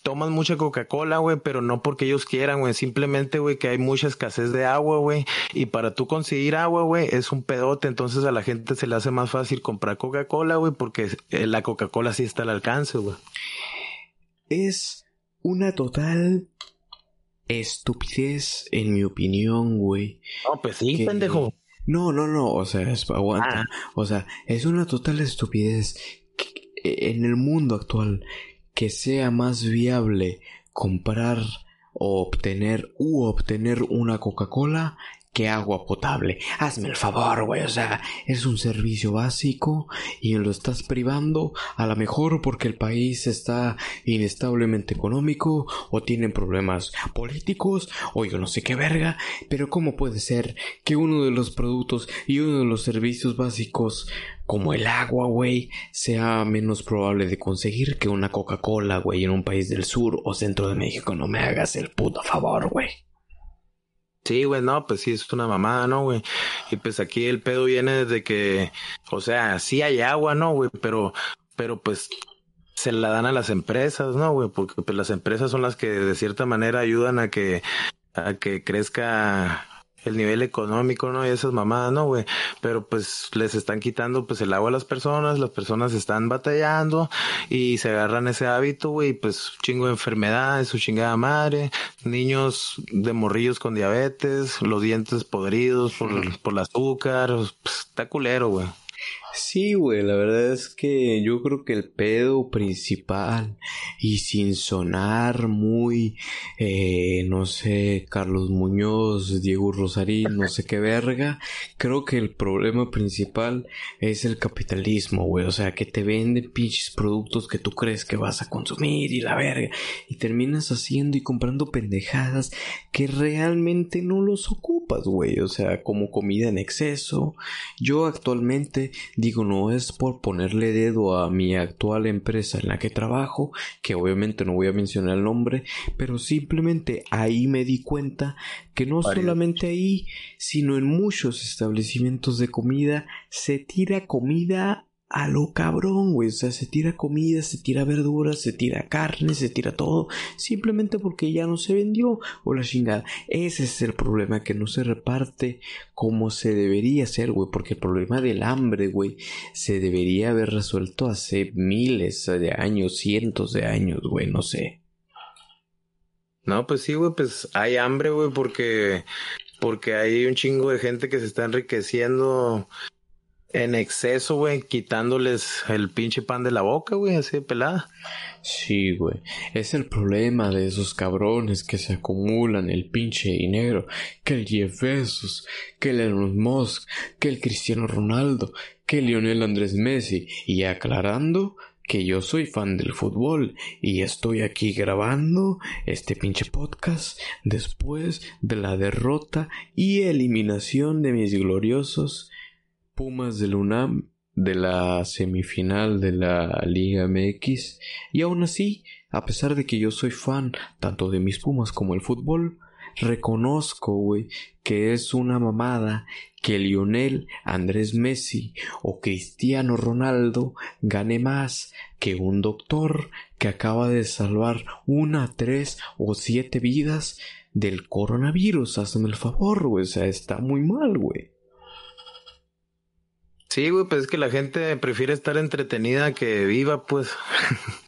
toman mucha Coca-Cola, güey, pero no porque ellos quieran, güey. Simplemente, güey, que hay mucha escasez de agua, güey. Y para tú conseguir agua, güey, es un pedote. Entonces a la gente se le hace más fácil comprar Coca-Cola, güey, porque eh, la Coca-Cola sí está al alcance, güey. Es una total estupidez, en mi opinión, güey. No, pues sí, pendejo. No, no, no, o sea, es, aguanta. Ah. O sea, es una total estupidez en el mundo actual que sea más viable comprar o obtener u obtener una Coca-Cola que agua potable. Hazme el favor, güey. O sea, es un servicio básico y lo estás privando a lo mejor porque el país está inestablemente económico o tienen problemas políticos o yo no sé qué verga. Pero ¿cómo puede ser que uno de los productos y uno de los servicios básicos como el agua, güey, sea menos probable de conseguir que una Coca-Cola, güey, en un país del sur o centro de México? No me hagas el puto favor, güey. Sí, güey, no, pues sí, es una mamada, ¿no, güey? Y pues aquí el pedo viene desde que, o sea, sí hay agua, ¿no, güey? Pero, pero pues se la dan a las empresas, ¿no, güey? Porque pues las empresas son las que de cierta manera ayudan a que, a que crezca el nivel económico, ¿no? Y esas mamadas, ¿no, güey? Pero pues les están quitando pues el agua a las personas, las personas están batallando y se agarran ese hábito, güey, pues chingo de enfermedades, su chingada madre, niños de morrillos con diabetes, los dientes podridos por, por el azúcar, pues, está culero, güey. Sí, güey, la verdad es que yo creo que el pedo principal y sin sonar muy, eh, no sé, Carlos Muñoz, Diego Rosarín, no sé qué verga, creo que el problema principal es el capitalismo, güey, o sea, que te venden pinches productos que tú crees que vas a consumir y la verga, y terminas haciendo y comprando pendejadas que realmente no los ocupas, güey, o sea, como comida en exceso. Yo actualmente Digo, no es por ponerle dedo a mi actual empresa en la que trabajo, que obviamente no voy a mencionar el nombre, pero simplemente ahí me di cuenta que no solamente ahí, sino en muchos establecimientos de comida se tira comida a lo cabrón, güey. O sea, se tira comida, se tira verduras, se tira carne, se tira todo. Simplemente porque ya no se vendió o la chingada. Ese es el problema, que no se reparte como se debería hacer, güey. Porque el problema del hambre, güey, se debería haber resuelto hace miles de años, cientos de años, güey, no sé. No, pues sí, güey, pues hay hambre, güey, porque porque hay un chingo de gente que se está enriqueciendo en exceso, güey, quitándoles el pinche pan de la boca, güey, así de pelada. Sí, güey. Es el problema de esos cabrones que se acumulan el pinche dinero. Que el Jeff Bezos, que el Elon Musk, que el Cristiano Ronaldo, que el Lionel Andrés Messi. Y aclarando que yo soy fan del fútbol y estoy aquí grabando este pinche podcast después de la derrota y eliminación de mis gloriosos Pumas del UNAM de la semifinal de la Liga MX y aún así, a pesar de que yo soy fan tanto de mis Pumas como el fútbol, reconozco, güey, que es una mamada que Lionel Andrés Messi o Cristiano Ronaldo gane más que un doctor que acaba de salvar una, tres o siete vidas del coronavirus. Hazme el favor, güey. Está muy mal, güey. Sí, güey, pues es que la gente prefiere estar entretenida que viva, pues.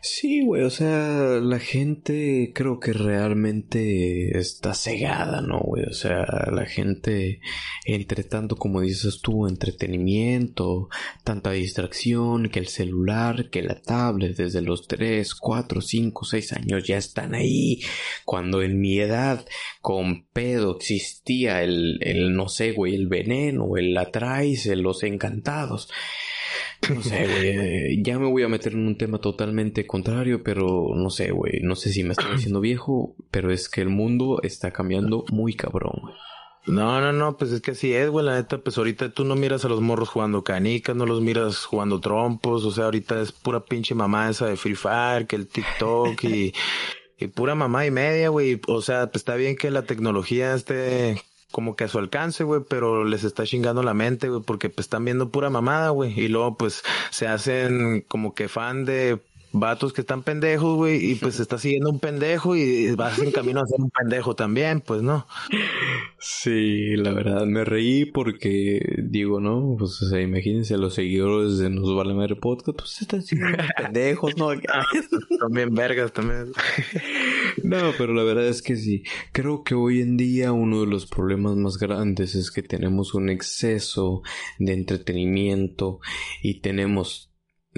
Sí, güey, o sea, la gente creo que realmente está cegada, ¿no, güey? O sea, la gente, entre tanto, como dices tú, entretenimiento, tanta distracción, que el celular, que la tablet, desde los 3, 4, 5, 6 años ya están ahí, cuando en mi edad, con pedo, existía el, el no sé, güey, el veneno, el atraís, los encantados. No sé, güey. Ya me voy a meter en un tema totalmente contrario, pero no sé, güey. No sé si me estoy haciendo viejo, pero es que el mundo está cambiando muy cabrón, güey. No, no, no, pues es que así es, güey, la neta, pues ahorita tú no miras a los morros jugando canicas, no los miras jugando trompos, o sea, ahorita es pura pinche mamá esa de Free Fire, que el TikTok y, y pura mamá y media, güey, o sea, pues está bien que la tecnología esté como que a su alcance, güey, pero les está chingando la mente, güey, porque pues están viendo pura mamada, güey, y luego pues se hacen como que fan de vatos que están pendejos, güey, y pues está siguiendo un pendejo y vas en camino a ser un pendejo también, pues, ¿no? Sí, la verdad, me reí porque digo, ¿no? Pues, o sea, imagínense los seguidores de Nos Vale Madre Podcast, pues están siendo pendejos, ¿no? también vergas, también. no, pero la verdad es que sí. Creo que hoy en día uno de los problemas más grandes es que tenemos un exceso de entretenimiento y tenemos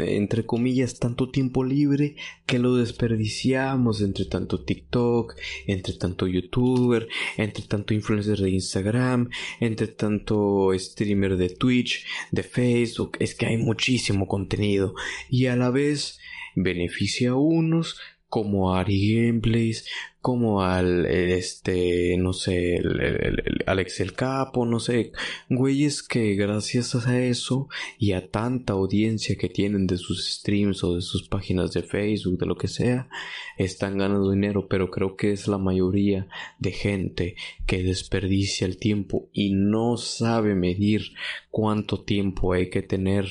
entre comillas, tanto tiempo libre que lo desperdiciamos entre tanto TikTok, entre tanto YouTuber, entre tanto influencer de Instagram, entre tanto streamer de Twitch, de Facebook. Es que hay muchísimo contenido y a la vez beneficia a unos como Ari Gameplays, como al este, no sé, el, Alex el Capo, no sé, güeyes que gracias a eso y a tanta audiencia que tienen de sus streams o de sus páginas de Facebook, de lo que sea, están ganando dinero, pero creo que es la mayoría de gente que desperdicia el tiempo y no sabe medir cuánto tiempo hay que tener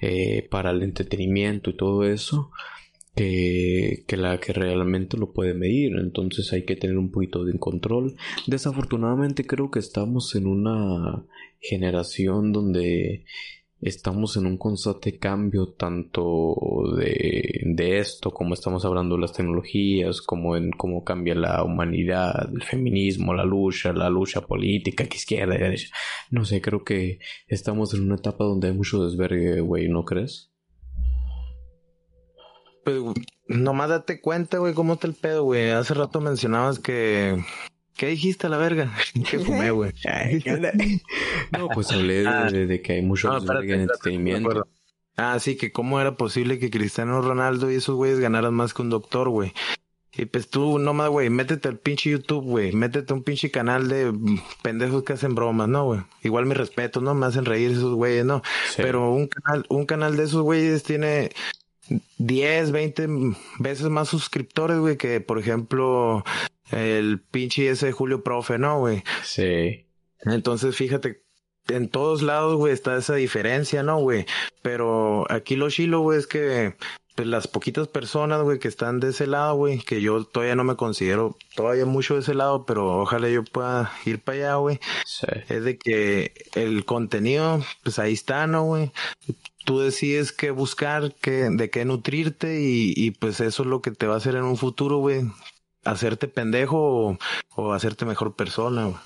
eh, para el entretenimiento y todo eso que, la que realmente lo puede medir. Entonces hay que tener un poquito de control. Desafortunadamente creo que estamos en una generación donde estamos en un constante cambio tanto de, de, esto como estamos hablando de las tecnologías como en cómo cambia la humanidad el feminismo la lucha la lucha política que izquierda derecha no sé creo que estamos en una etapa donde hay mucho desvergue güey ¿no crees? Pues, nomás date cuenta, güey, cómo está el pedo, güey. Hace rato mencionabas que. ¿Qué dijiste a la verga? que fumé, güey. no, pues hablé de, ah. que hay mucho no, en entretenimiento. Ah, sí, que cómo era posible que Cristiano Ronaldo y esos güeyes ganaran más que un doctor, güey. Y pues tú, nomás, güey, métete al pinche YouTube, güey. Métete a un pinche canal de pendejos que hacen bromas, ¿no, güey? Igual mi respeto, ¿no? Me hacen reír esos güeyes, ¿no? Pero un canal, un canal de esos güeyes tiene 10, 20 veces más suscriptores, güey, que por ejemplo el pinche ese Julio Profe, ¿no, güey? Sí. Entonces, fíjate, en todos lados, güey, está esa diferencia, ¿no, güey? Pero aquí lo chilo, güey, es que pues, las poquitas personas, güey, que están de ese lado, güey, que yo todavía no me considero todavía mucho de ese lado, pero ojalá yo pueda ir para allá, güey. Sí. Es de que el contenido, pues ahí está, ¿no, güey? tú decides qué buscar, qué, de qué nutrirte y, y, pues eso es lo que te va a hacer en un futuro, güey. Hacerte pendejo o, hacerte mejor persona, güey.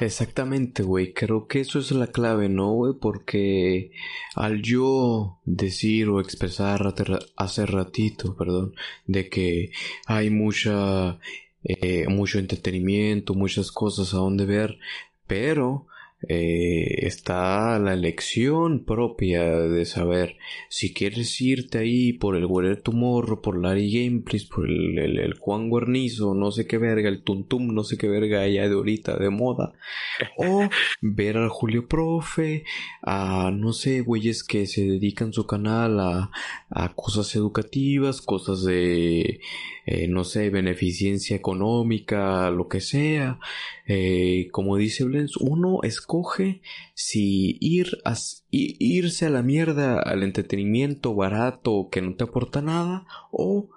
Exactamente, güey. Creo que eso es la clave, ¿no, güey? Porque al yo decir o expresar hace ratito, perdón, de que hay mucha, eh, mucho entretenimiento, muchas cosas a donde ver, pero eh, está la elección propia de saber si quieres irte ahí por el Guerrero Tumorro, por Larry Gameplays, por el, el, Juan Guarnizo, no sé qué verga, el Tuntum, no sé qué verga allá de ahorita de moda, o ver al Julio Profe, a no sé, güeyes que se dedican su canal a, a cosas educativas, cosas de, eh, no sé, beneficencia económica, lo que sea, eh, como dice Blens, uno escoge si ir a, irse a la mierda al entretenimiento barato que no te aporta nada o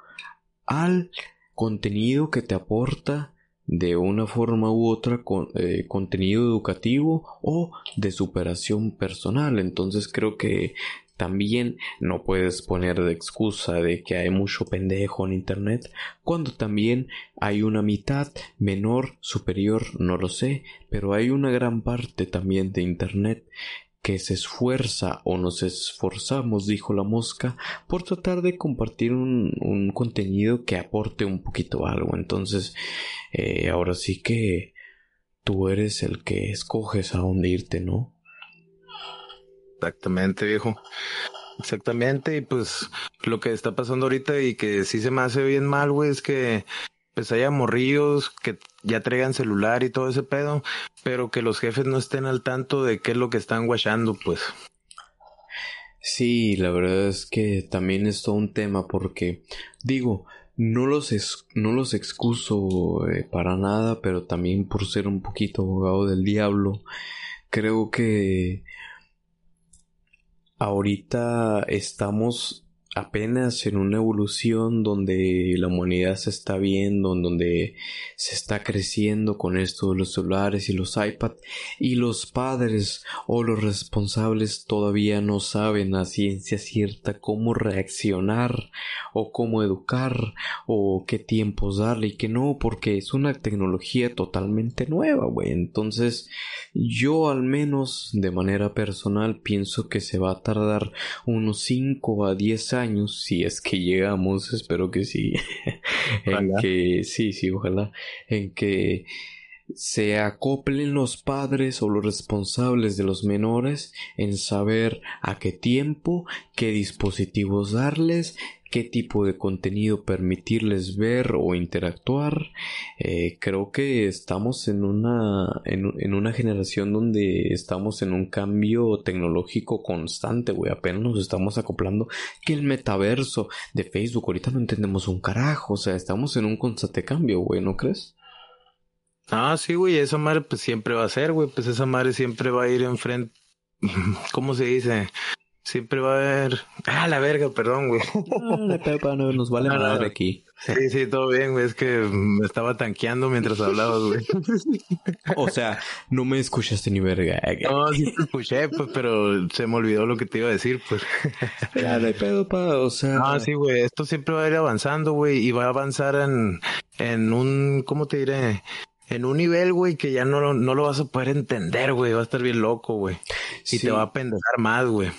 al contenido que te aporta de una forma u otra con, eh, contenido educativo o de superación personal. Entonces creo que también no puedes poner de excusa de que hay mucho pendejo en Internet cuando también hay una mitad menor, superior, no lo sé, pero hay una gran parte también de Internet que se esfuerza o nos esforzamos, dijo la mosca, por tratar de compartir un, contenido que aporte un poquito algo. Entonces, eh, ahora sí que tú eres el que escoges a dónde irte, ¿no? Exactamente, viejo. Exactamente, y pues lo que está pasando ahorita y que sí se me hace bien mal, güey, es que pues haya morrillos que ya traigan celular y todo ese pedo, pero que los jefes no estén al tanto de qué es lo que están guachando, pues. Sí, la verdad es que también es todo un tema porque, digo, no los, no los excuso eh, para nada, pero también por ser un poquito abogado del diablo, creo que ahorita estamos apenas en una evolución donde la humanidad se está viendo, en donde se está creciendo con esto de los celulares y los iPad y los padres o los responsables todavía no saben a ciencia cierta cómo reaccionar o cómo educar o qué tiempos darle y que no porque es una tecnología totalmente nueva, güey. Entonces yo al menos de manera personal pienso que se va a tardar unos 5 a 10 años si es que llegamos, espero que sí, en que, sí, sí, ojalá, en que se acoplen los padres o los responsables de los menores en saber a qué tiempo, qué dispositivos darles, qué tipo de contenido permitirles ver o interactuar. Eh, creo que estamos en una, en, una generación donde estamos en un cambio tecnológico constante, güey. Apenas nos estamos acoplando que el metaverso de Facebook, ahorita no entendemos un carajo, o sea, estamos en un constante cambio, güey, ¿no crees? Ah, sí, güey, esa madre pues siempre va a ser, güey, pues esa madre siempre va a ir enfrente, ¿cómo se dice? Siempre va a haber. Ah, la verga, perdón, güey. No, no, nos vale nada de aquí. Sí, sí, todo bien, güey. Es que me estaba tanqueando mientras hablabas, güey. O sea, no me escuchaste ni verga. No, sí te escuché, pues, pero se me olvidó lo que te iba a decir, pues. Ya, hay pedo, pa, o sea. No, sí, güey. Esto siempre va a ir avanzando, güey. Y va a avanzar en, en un. ¿Cómo te diré? en un nivel, güey, que ya no, no lo vas a poder entender, güey. Va a estar bien loco, güey. Y te va a pendejar más, güey.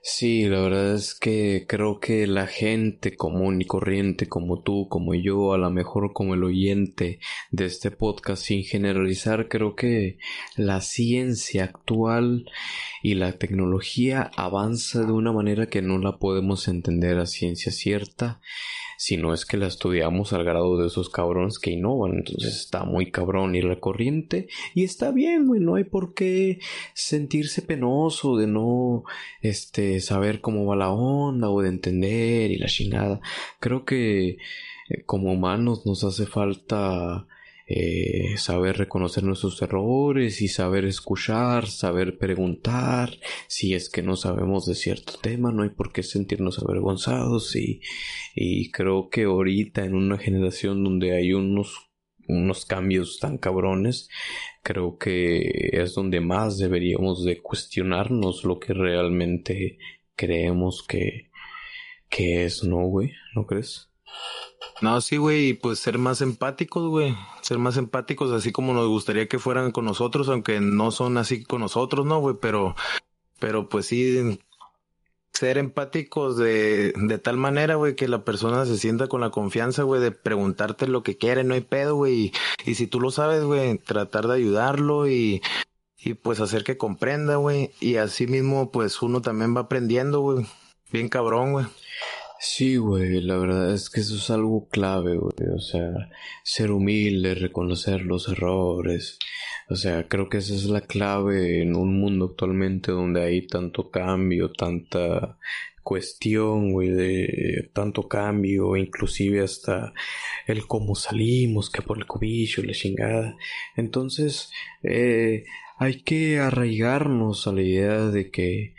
Sí, la verdad es que creo que la gente común y corriente como tú, como yo, a lo mejor como el oyente de este podcast, sin generalizar, creo que la ciencia actual y la tecnología avanza de una manera que no la podemos entender a ciencia cierta si no es que la estudiamos al grado de esos cabrones que innovan. Entonces está muy cabrón ir la corriente y está bien, güey, no hay por qué sentirse penoso de no este saber cómo va la onda o de entender y la chingada. Creo que eh, como humanos nos hace falta eh, saber reconocer nuestros errores y saber escuchar, saber preguntar, si es que no sabemos de cierto tema, no hay por qué sentirnos avergonzados y, y creo que ahorita en una generación donde hay unos unos cambios tan cabrones, creo que es donde más deberíamos de cuestionarnos lo que realmente creemos que, que es, ¿no, güey? ¿No crees? No, sí, güey, pues ser más empáticos, güey. Ser más empáticos, así como nos gustaría que fueran con nosotros, aunque no son así con nosotros, ¿no, güey? Pero, pero pues sí, ser empáticos de, de tal manera, güey, que la persona se sienta con la confianza, güey, de preguntarte lo que quiere, no hay pedo, güey. Y, y si tú lo sabes, güey, tratar de ayudarlo y, y pues hacer que comprenda, güey. Y así mismo, pues uno también va aprendiendo, güey. Bien cabrón, güey. Sí, güey, la verdad es que eso es algo clave, güey. O sea, ser humilde, reconocer los errores. O sea, creo que esa es la clave en un mundo actualmente donde hay tanto cambio, tanta cuestión, güey, de tanto cambio, inclusive hasta el cómo salimos, que por el cobicho, la chingada. Entonces, eh, hay que arraigarnos a la idea de que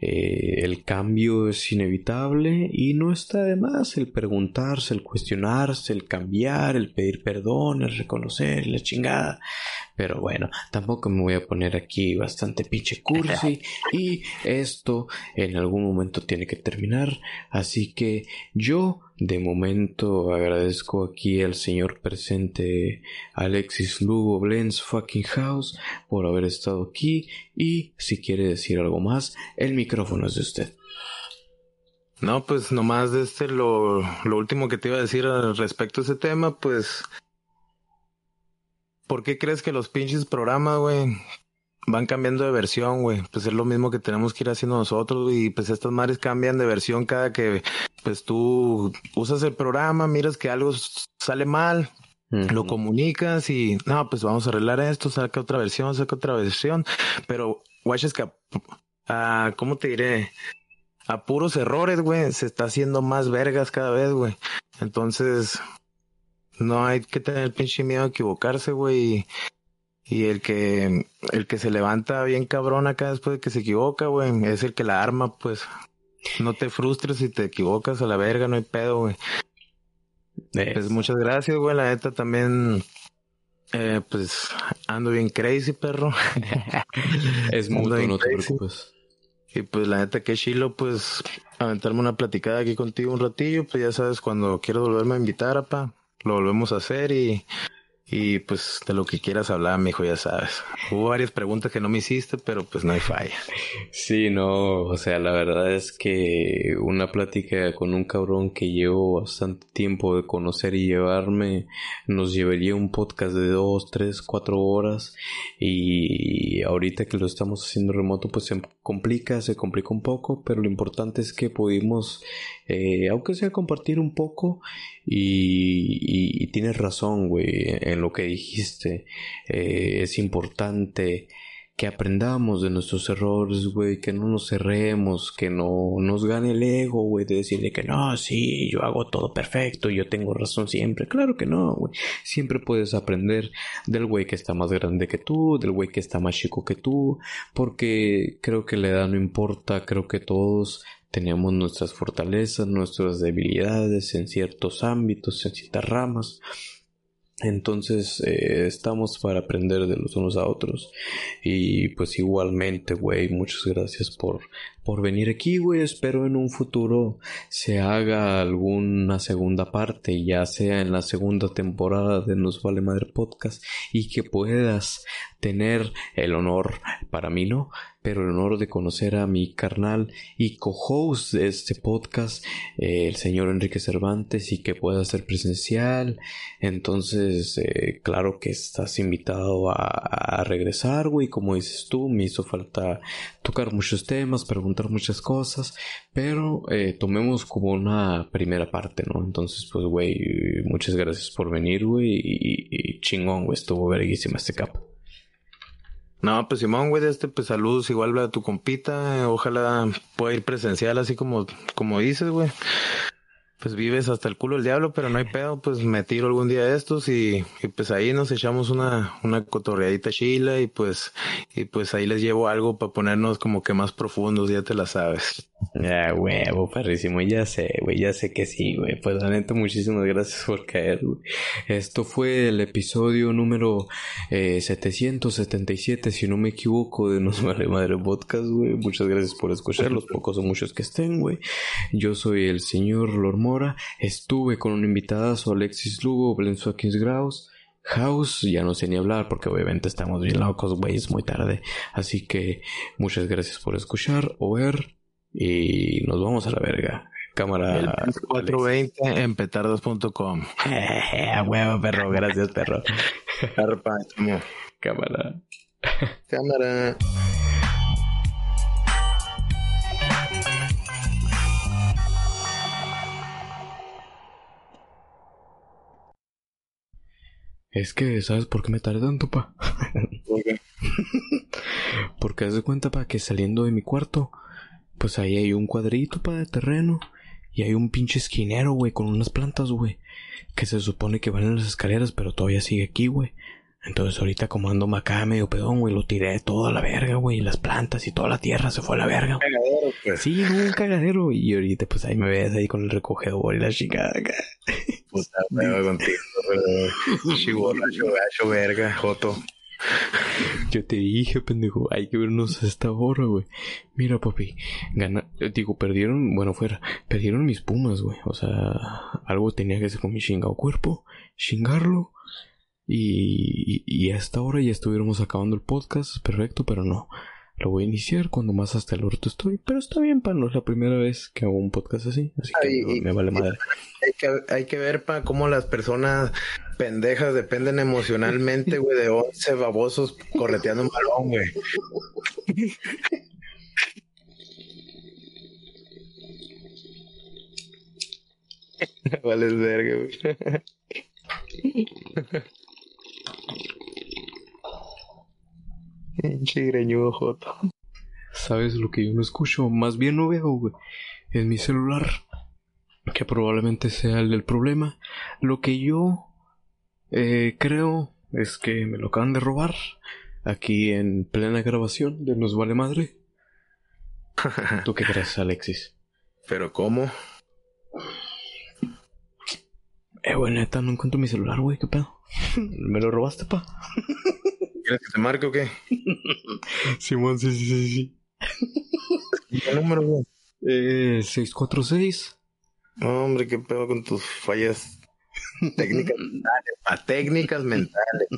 eh, el cambio es inevitable y no está de más el preguntarse, el cuestionarse, el cambiar, el pedir perdón, el reconocer, la chingada. Pero bueno, tampoco me voy a poner aquí bastante pinche cursi y esto en algún momento tiene que terminar. Así que yo de momento agradezco aquí al señor presente Alexis Lugo Blends Fucking House por haber estado aquí y si quiere decir algo más, el micrófono es de usted. No, pues nomás de este lo, lo último que te iba a decir respecto a ese tema, pues ¿Por qué crees que los pinches programas, güey, van cambiando de versión, güey? Pues es lo mismo que tenemos que ir haciendo nosotros, y pues estas madres cambian de versión cada que, pues tú usas el programa, miras que algo sale mal, lo comunicas y, no, pues vamos a arreglar esto, saca otra versión, saca otra versión, pero, guay, es que, ah, ¿cómo te diré? A puros errores, güey, se está haciendo más vergas cada vez, güey. Entonces, no hay que tener pinche miedo a equivocarse, güey. Y el que, el que se levanta bien cabrón acá después de que se equivoca, güey, es el que la arma, pues. no te frustres si te equivocas a la verga, no hay pedo, güey. Pues muchas gracias, güey. La neta también, eh, pues ando bien crazy, perro. es mucho, no te preocupes. Y pues la neta que chilo, pues aventarme una platicada aquí contigo un ratillo, pues ya sabes, cuando quiero volverme a invitar, apa, lo volvemos a hacer y y pues de lo que quieras hablar, mijo, ya sabes. Hubo varias preguntas que no me hiciste, pero pues no hay falla. Sí, no, o sea, la verdad es que una plática con un cabrón que llevo bastante tiempo de conocer y llevarme nos llevaría un podcast de dos, tres, cuatro horas y ahorita que lo estamos haciendo remoto pues se complica, se complica un poco, pero lo importante es que pudimos, eh, aunque sea compartir un poco y, tienes razón, güey, en lo que dijiste. Eh, es importante que aprendamos de nuestros errores, güey, que no nos cerremos, que no nos gane el ego, güey, de decirle que no, sí, yo hago todo perfecto, yo tengo razón siempre. Claro que no, güey. Siempre puedes aprender del güey que está más grande que tú, del güey que está más chico que tú, porque creo que la edad no importa, creo que todos tenemos nuestras fortalezas, nuestras debilidades en ciertos ámbitos, en ciertas ramas. Entonces eh, estamos para aprender de los unos a otros. Y pues igualmente, güey, muchas gracias por, por venir aquí, güey. Espero en un futuro se haga alguna segunda parte, ya sea en la segunda temporada de Nos Vale Madre Podcast, y que puedas tener el honor, para mí no, pero el honor de conocer a mi carnal y co-host de este podcast, eh, el señor Enrique Cervantes, y que pueda ser presencial. Entonces, eh, claro que estás invitado a, regresar, güey. Como dices tú, me hizo falta tocar muchos temas, preguntar muchas cosas, pero eh, tomemos como una primera parte, ¿no? Entonces, pues, güey, muchas gracias por venir, güey, y, chingón, güey, estuvo verguísima este cap. No, pues Simón, güey, de este, pues saludos igual a tu compita. Ojalá pueda ir presencial así como, como dices, güey pues vives hasta el culo del diablo, pero no hay pedo, pues me tiro algún día de estos y, pues ahí nos echamos una, una cotorreadita chila y pues, y pues ahí les llevo algo para ponernos como que más profundos, ya te la sabes. Ya, huevo, perrísimo, ya sé, güey, ya sé que sí, güey. Pues la neta, muchísimas gracias por caer, güey. Esto fue el episodio número eh, 777, si no me equivoco, de Nos Vale Madre Podcast, güey. Muchas gracias por escuchar, los pocos o muchos que estén, güey. Yo soy el señor Lormo estuve con un invitadazo, Alexis Lugo, Blenso Graus. House, ya no sé ni hablar porque obviamente estamos bien locos, güey, es muy tarde. Así que muchas gracias por escuchar o ver y nos vamos a la verga. Cámara. 420 en petardos.com. a huevo, perro, gracias, perro. Cámara. Cámara. Es que, ¿sabes por qué me tardé tanto, pa? ¿Por qué? Porque haz de cuenta, pa, que saliendo de mi cuarto, pues ahí hay un cuadrito, pa, de terreno. Y hay un pinche esquinero, güey, con unas plantas, güey. Que se supone que van en las escaleras, pero todavía sigue aquí, güey. Entonces ahorita como ando acá medio pedón, güey, lo tiré todo a la verga, güey. Y las plantas y toda la tierra se fue a la verga. Un cagadero, pues. Sí, un cagadero. Y ahorita pues ahí me ves ahí con el recogedor y la chingada acá. Puta, me contigo, gacho, verga, joto. Yo te dije, pendejo, hay que vernos a esta hora, güey. Mira, papi, gana, digo, perdieron, bueno, fuera, perdieron mis pumas, güey. O sea, algo tenía que hacer con mi chingado cuerpo, chingarlo. Y, y, y a esta hora ya estuviéramos acabando el podcast, perfecto, pero no. Lo voy a iniciar cuando más hasta el orto estoy. Pero está bien, pa, no es la primera vez que hago un podcast así. Así que me vale madre. Hay que, hay que ver, pa, cómo las personas pendejas dependen emocionalmente, güey, de 11 babosos correteando un balón, güey. vale verga, güey. Chigreñudo Joto. ¿Sabes lo que yo no escucho? Más bien no veo, güey. En mi celular. Que probablemente sea el del problema. Lo que yo eh, creo es que me lo acaban de robar. Aquí en plena grabación de Nos Vale Madre. ¿Tú qué crees, Alexis? ¿Pero cómo? Eh, güey, neta, no encuentro mi celular, güey, ¿qué pedo? ¿Me lo robaste, pa? ¿Quieres que te marque o qué? Simón, sí, sí, sí, sí. ¿Qué número, güey? Eh, 646. No, hombre, qué pedo con tus fallas técnicas mentales, pa, técnicas mentales.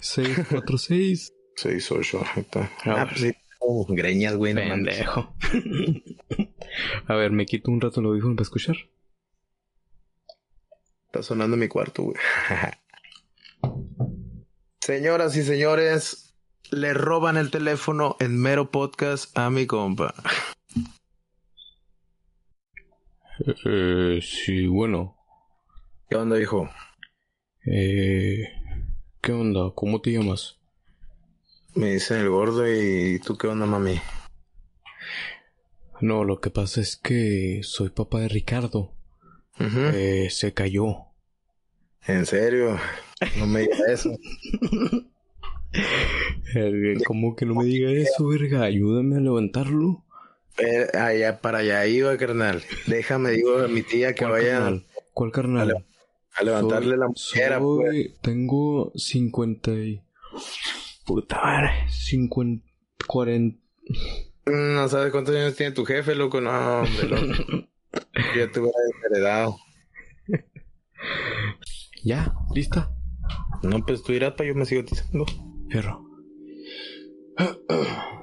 646. 6, 8, ahí está. Ah, pues sí. Oh, greñas, güey. Pendejo. A ver, me quito un rato el audífono para escuchar. Está sonando en mi cuarto, güey. Señoras y señores, le roban el teléfono en mero podcast a mi compa. Eh, sí, bueno. ¿Qué onda, hijo? Eh, ¿Qué onda? ¿Cómo te llamas? Me dicen el gordo y tú qué onda, mami. No, lo que pasa es que soy papá de Ricardo. Eh, se cayó. En serio, no me digas eso. ¿Cómo que no me diga eso, verga? Ayúdame a levantarlo. Eh, allá para allá iba, carnal. Déjame, digo a mi tía que ¿Cuál vaya carnal? ¿Cuál carnal? a levantarle la mujer. pues. Soy- Tengo 50 y... Puta madre. 50... 40... No sabes cuántos años tiene tu jefe, loco. No, hombre, loco. Ya te hubiera heredado. ¿Ya? ¿Lista? No, pues tú irás para yo me sigo diciendo. Perro.